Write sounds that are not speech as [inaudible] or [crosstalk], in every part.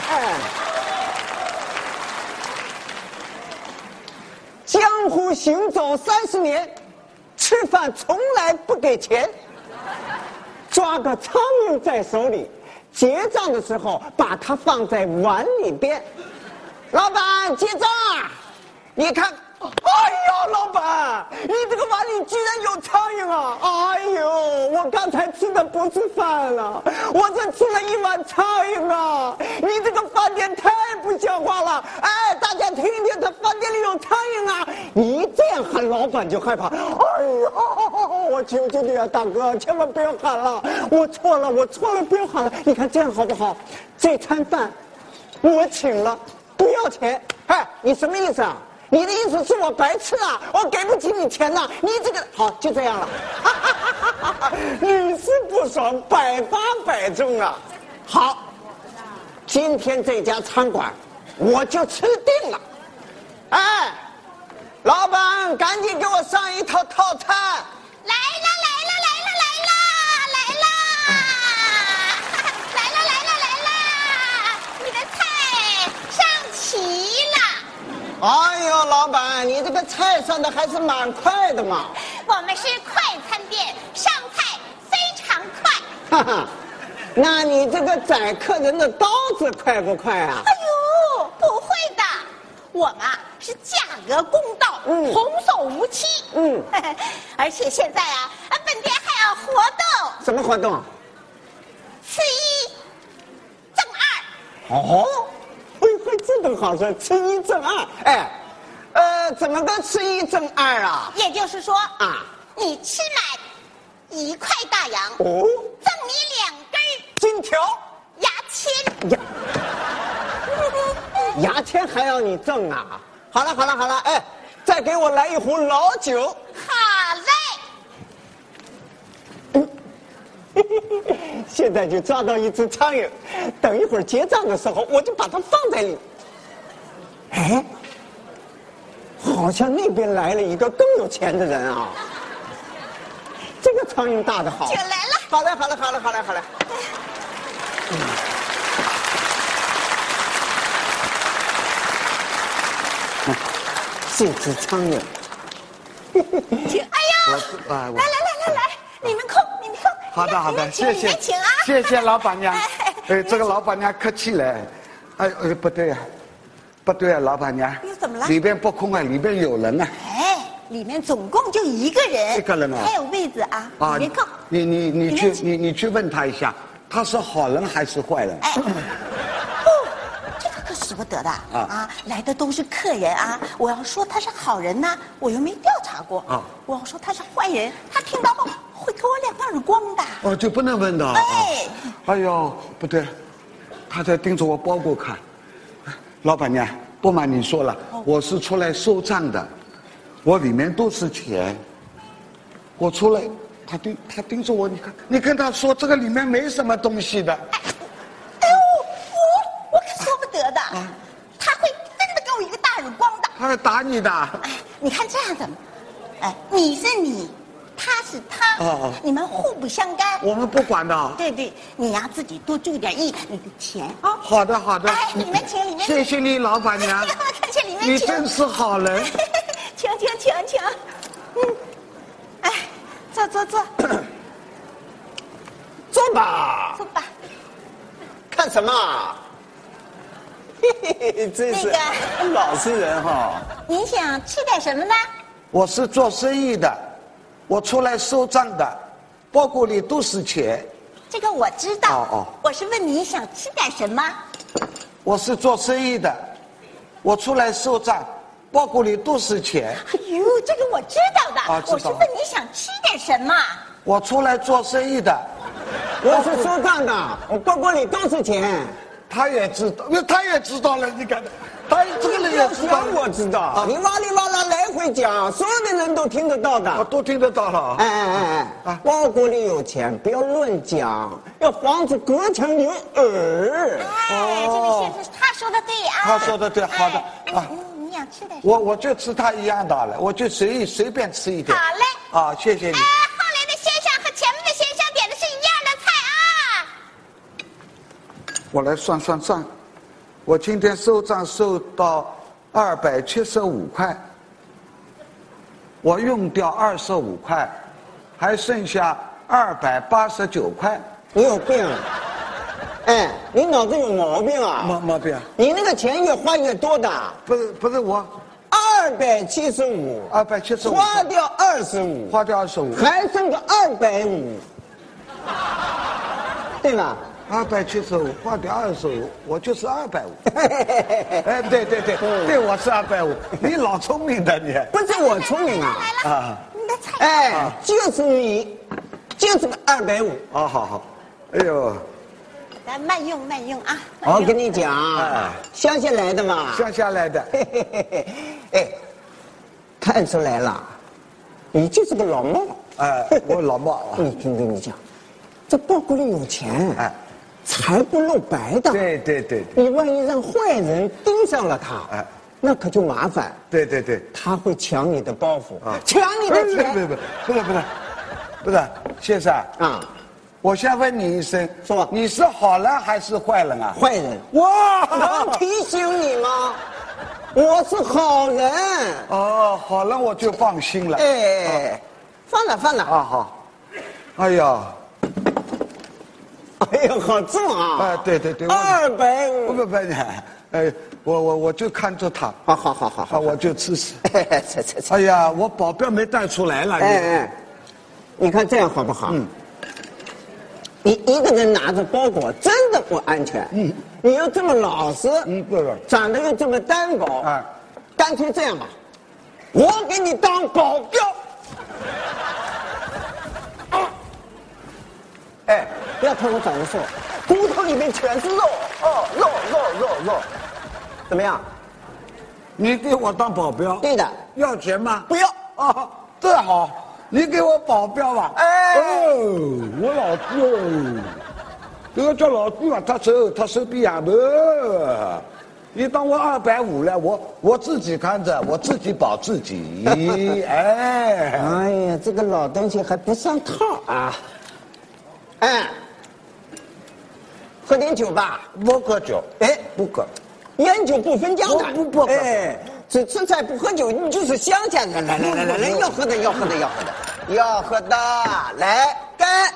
[laughs] 江湖行走三十年，吃饭从来不给钱。抓个苍蝇在手里，结账的时候把它放在碗里边。老板结账啊！你看，哎呦，老板，你这个碗里居然有苍蝇啊！啊，刚才吃的不是饭了，我这吃了一碗苍蝇啊！你这个饭店太不像话了！哎，大家听听，他饭店里有苍蝇啊！你一这样喊，老板就害怕。哎呦，我求求你啊，大哥，千万不要喊了，我错了，我错了，不要喊了。你看这样好不好？这餐饭我请了，不要钱。哎，你什么意思啊？你的意思是我白吃啊？我给不起你钱呐？你这个好就这样了。[laughs] 屡试不爽，百发百中啊！好，今天这家餐馆我就吃定了。哎，老板，赶紧给我上一套套餐。来啦来啦来啦来啦来啦！来啦来啦来啦！你的菜上齐了。哎呦，老板，你这个菜上的还是蛮快的嘛。我们是快餐店。哈哈，那你这个宰客人的刀子快不快啊？哎呦，不会的，我们啊是价格公道，嗯童叟无欺。嗯，[laughs] 而且现在啊，啊本店还有活动，什么活动？吃一赠二。哦，会会这种好事，吃一赠二。哎，呃，怎么个吃一赠二啊？也就是说啊，你吃满一块大洋，哦，赠你两根金条。牙签。呀，牙签还要你赠啊？好了好了好了，哎，再给我来一壶老酒。好嘞，[laughs] 现在就抓到一只苍蝇，等一会儿结账的时候，我就把它放在里。哎，好像那边来了一个更有钱的人啊！这个苍蝇大的好。酒来了。好嘞，好嘞，好嘞，好嘞，好嘞。嗯，这只苍蝇。哎呀，我啊我来来来来来，你们空，你们空。好的好的，谢谢请啊，谢谢老板娘哎。哎，这个老板娘客气了。哎哎，不对啊，不对啊，老板娘。又怎么了里边不空啊，里边有人啊。哎，里面总共就一个人，一个人啊还有位子啊，啊里面空。你你你去你你去问他一下，他是好人还是坏人？哎，不，[laughs] 这个可使不得的啊！来的都是客人啊，我要说他是好人呢，我又没调查过啊我要说他是坏人，他听到后会给我两个耳光的。哦，就不能问的啊。哎哎呦，不对，他在盯着我包裹看。老板娘，不瞒你说了，我是出来收账的，我里面都是钱。我出来，他盯他盯着我，你看，你跟他说这个里面没什么东西的。哎呦，我我可说不得的，啊他会真的给我一个大耳光的。他会打你的。哎，你看这样的，哎，你是你，他是他，哦哦你们互不相干。我们不管的。对对，你呀自己多注点意，你的钱啊。好的好的。哎，里面请，里面。谢谢你，老板娘。[laughs] 看见里面请。你真是好人。[laughs] 请嗯，哎，坐坐坐，[coughs] 坐吧，坐吧。看什么？嘿嘿嘿，真是那个老实人哈。您想吃点什么呢？我是做生意的，我出来收账的，包裹里都是钱。这个我知道。哦哦我是问你想吃点什么？我是做生意的，我出来收账，包裹里都是钱。哎呦，这个我知道的。啊知道我是问你想吃点什么？我出来做生意的，我是收账的，我包裹里都是钱。他也知道，那他也知道了。你看，他这个人也知道讲，我知道，你哇里哇啦来回讲，所有的人都听得到我的。都听得到了。哎哎哎哎，包裹里有钱，不要乱讲，要防止隔墙有耳。哎，这位先生，他说的对啊。他说的对好的哎啊我我就吃他一样的了，我就随意随便吃一点。好嘞啊，谢谢你哎，。后来的先生和前面的先生点的是一样的菜啊。我来算算账，我今天收账收到二百七十五块，我用掉二十五块，还剩下二百八十九块。你有病啊！哎，你脑子有毛病啊！毛毛病啊？你那个钱越花越多的。不是不是我，二百七十五，二百七十五，花掉二十五，花掉二十五，还剩个二百五，对吧？二百七十五，花掉二十五，我就是二百五。哎，对对对，对我是二百五。你老聪明的你。不是我聪明啊！来了，你的菜。哎，就是你，就是个二百五。啊，好好。哎呦，来慢用慢用啊！我跟你讲，乡下来的嘛，乡下来的。[laughs] 哎，看出来了，你就是个老帽。哎，[laughs] 我老冒。你听跟你讲，这包裹里有钱，哎，财不露白的。对对对。你万一让坏人盯上了他，哎，那可就麻烦。对对对。他会抢你的包袱，抢你的钱。不不不，不是不是，不是，先生啊。我先问你一声，说你是好人还是坏人啊？坏人。哇，能提醒你吗？我是好人。哦，好人我就放心了。哎，放了放了。啊好。哎呀，哎呀，好重啊！哎，对对对。二百五。不不不，哎，我我我就看着他。好好好好好，我就吃吃。哎呀，我保镖没带出来了。哎哎，你看这样好不好？嗯。你一个人拿着包裹，真的不安全。嗯，你又这么老实，嗯，对了，长得又这么单薄，啊，干脆这样吧，我给你当保镖。啊，哎，不要看我长得瘦，骨头里面全是肉，哦，肉肉肉肉，怎么样？你给我当保镖？对的。要钱吗？不要。啊，这好。你给我保镖吧！哎，哦，我老弟，这个叫老弟嘛，他手他手臂痒的。你当我二百五了，我我自己看着，我自己保自己。哎，[laughs] 哎呀，这个老东西还不上套啊！哎，喝点酒吧。不喝酒。哎，不喝。烟酒不分家的。不不不。哎。只吃菜不喝酒，你就是乡下人。来来来来来，要喝的要喝的要喝的，要喝的，来干！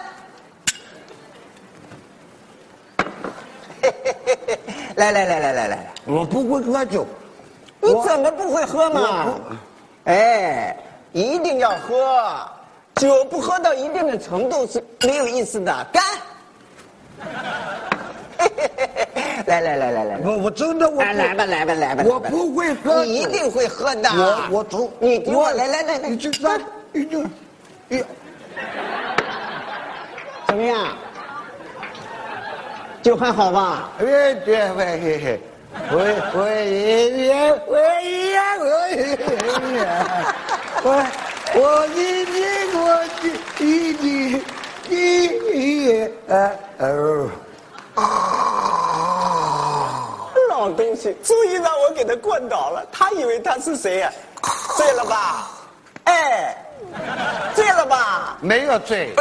[laughs] 来来来来来来，我不会喝酒，你怎么不会喝嘛？哎，一定要喝，酒不喝到一定的程度是没有意思的，干！来来来来来，我我真的我来吧来吧来吧，我不会喝，你一定会喝的。我我走，你给我来来来来，你去三，一定，一，怎么样？酒还好吧？哎对喂嘿嘿，喂喂爷爷喂爷爷喂爷。我我今天我一定一定呃哦。啊！老东西，终于让我给他灌倒了。他以为他是谁呀？[laughs] 醉了吧？哎，醉了吧？没有醉，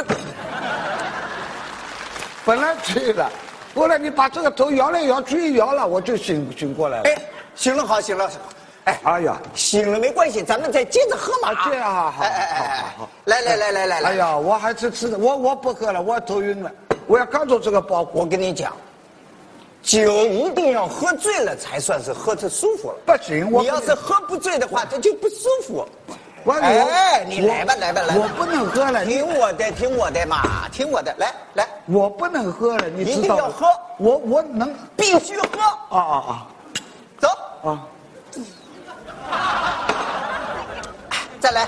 本来醉了，后来你把这个头摇来摇去，摇了，我就醒醒过来了。哎，醒了好，醒了。哎，哎呀，醒了没关系，咱们再接着喝嘛。这样好，好，好，好，好。来来来来来来。哎呀，我还是吃的，我我不喝了，我头晕了。我要刚做这个包，我跟你讲，酒一定要喝醉了才算是喝着舒服了。不行，我你要是喝不醉的话，这就不舒服。哎，你来吧，来吧，来。我不能喝了，听我的，听我的嘛，听我的，来来。我不能喝了，你一定要喝，我我能必须喝。啊啊啊！走啊！再来。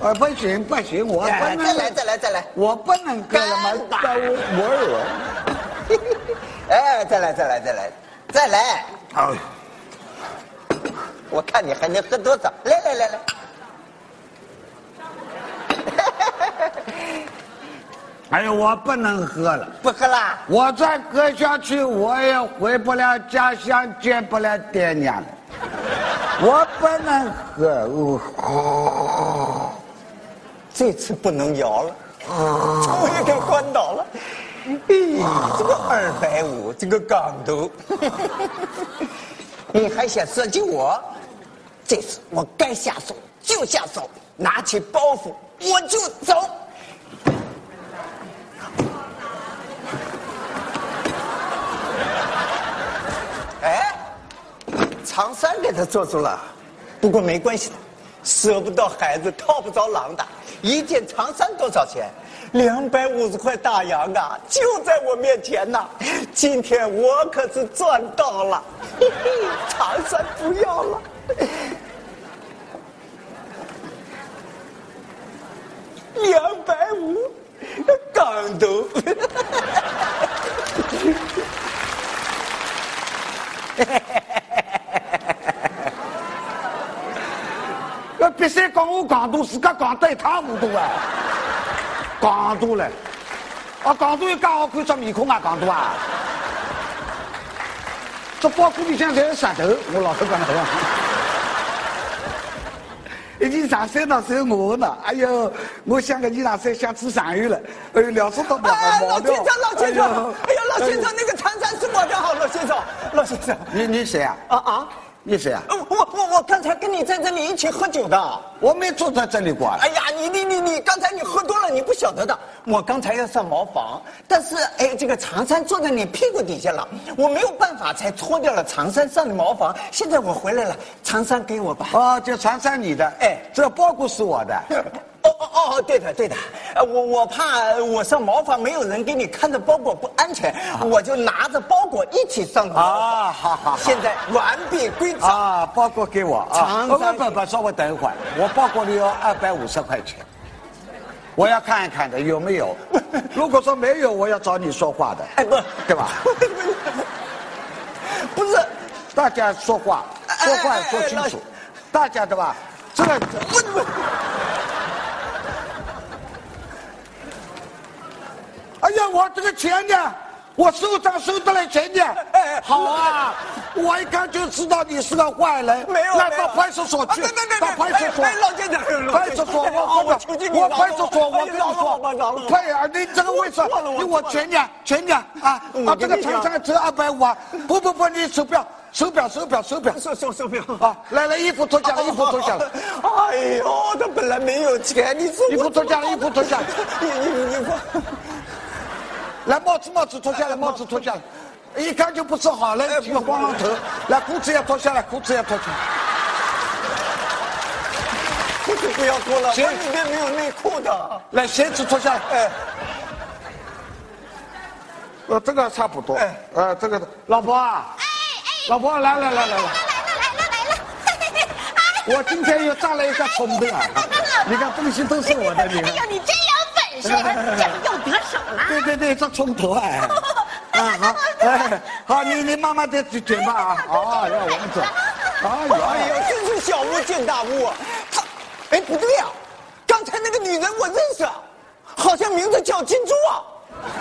啊，不行不行，我不能再来再来再来，我不能喝了嘛，耽误我了。哎，再来再来再来再来！哎，我看你还能喝多少？来来来来！哎呦，我不能喝了，不喝了。我再喝下去，我也回不了家乡，见不了爹娘了。我不能喝，哦。这次不能摇了，终于给关倒了。这个二百五，这个港头，[laughs] 你还想设计我？这次我该下手就下手，拿起包袱我就走。哎，长衫给他做住了，不过没关系的，舍不得孩子套不着狼的。一件长衫多少钱？两百五十块大洋啊，就在我面前呐。今天我可是赚到了，嘿嘿，长衫不要了。两百五，刚都。[laughs] 要别再讲我港都，自个讲得一塌糊涂啊！港都嘞，啊港都有介好看这面孔啊港都啊！这包裹里向侪是石头，我老实讲的话。一件长衫呢是我的，哎呦，我想个衣裳衫想吃上鱼了，哎呦，了不得了，哎，老先生，老先生，哎呀，老先生，那个长衫是我的好，老先生，老先生，你你谁啊？啊啊，你谁啊？呃我我我刚才跟你在这里一起喝酒的。我没坐在这里过啊。哎呀，你你你你，刚才你喝多了，你不晓得的。我刚才要上茅房，但是哎，这个长衫坐在你屁股底下了，我没有办法才脱掉了长衫上的茅房。现在我回来了，长衫给我吧。哦，这长衫你的，哎这包裹是我的。[laughs] 哦哦哦，对的对的，呃，我我怕我上茅房没有人给你看着包裹不安全，我就拿着包裹一起上。啊，好好好。现在完璧归赵。啊，包裹给我啊！长不衫不不，稍微等一会儿，我包裹里有二百五十块钱，我要看一看的有没有。[laughs] 如果说没有，我要找你说话的，哎不，对吧？[laughs] 不是，大家说话，说话说清楚，大家对吧？这个 [laughs] 不不。哎呀，我这个钱呢？我收账收得来钱呢哎？好啊，我一看就知道你是个坏人。来没有没有到派出所去到派出所老先生派出所，啊我我我派出所，我我跟你说，我对啊，你这个为什错了我么？你我钱呢？钱呢？啊我啊，这个跟你讲长衫只有二百五啊！不不不，你手表手表手表手表手手手表啊！来来，衣服脱下来，[laughs] 衣服脱下来。哎呦，他本来没有钱，你说衣服脱下来，衣服脱下来。衣服衣服，来，帽子帽子脱下来，帽子脱下来，一看就不是好人，哎几个光头。来，裤子也脱下来，裤子也脱下来。裤子不要脱了，行我里面没有内裤的。来，鞋子脱下来。哎，呃，这个差不多。哎呃，这个老婆啊，哎哎，老婆来来来来来，来了来了来了！我今天又炸了一个葱的啊！你看东西都是我的，你看哎呦，。你真又得手了。对对对，这冲头哎。[laughs] 啊好，哎好，你你慢慢的去卷吧啊！[laughs] 啊，要王者。哎呀，哎呀，真是小巫见大巫啊！他，哎，不对啊、刚才那个女人我认识啊，好像名字叫金珠啊。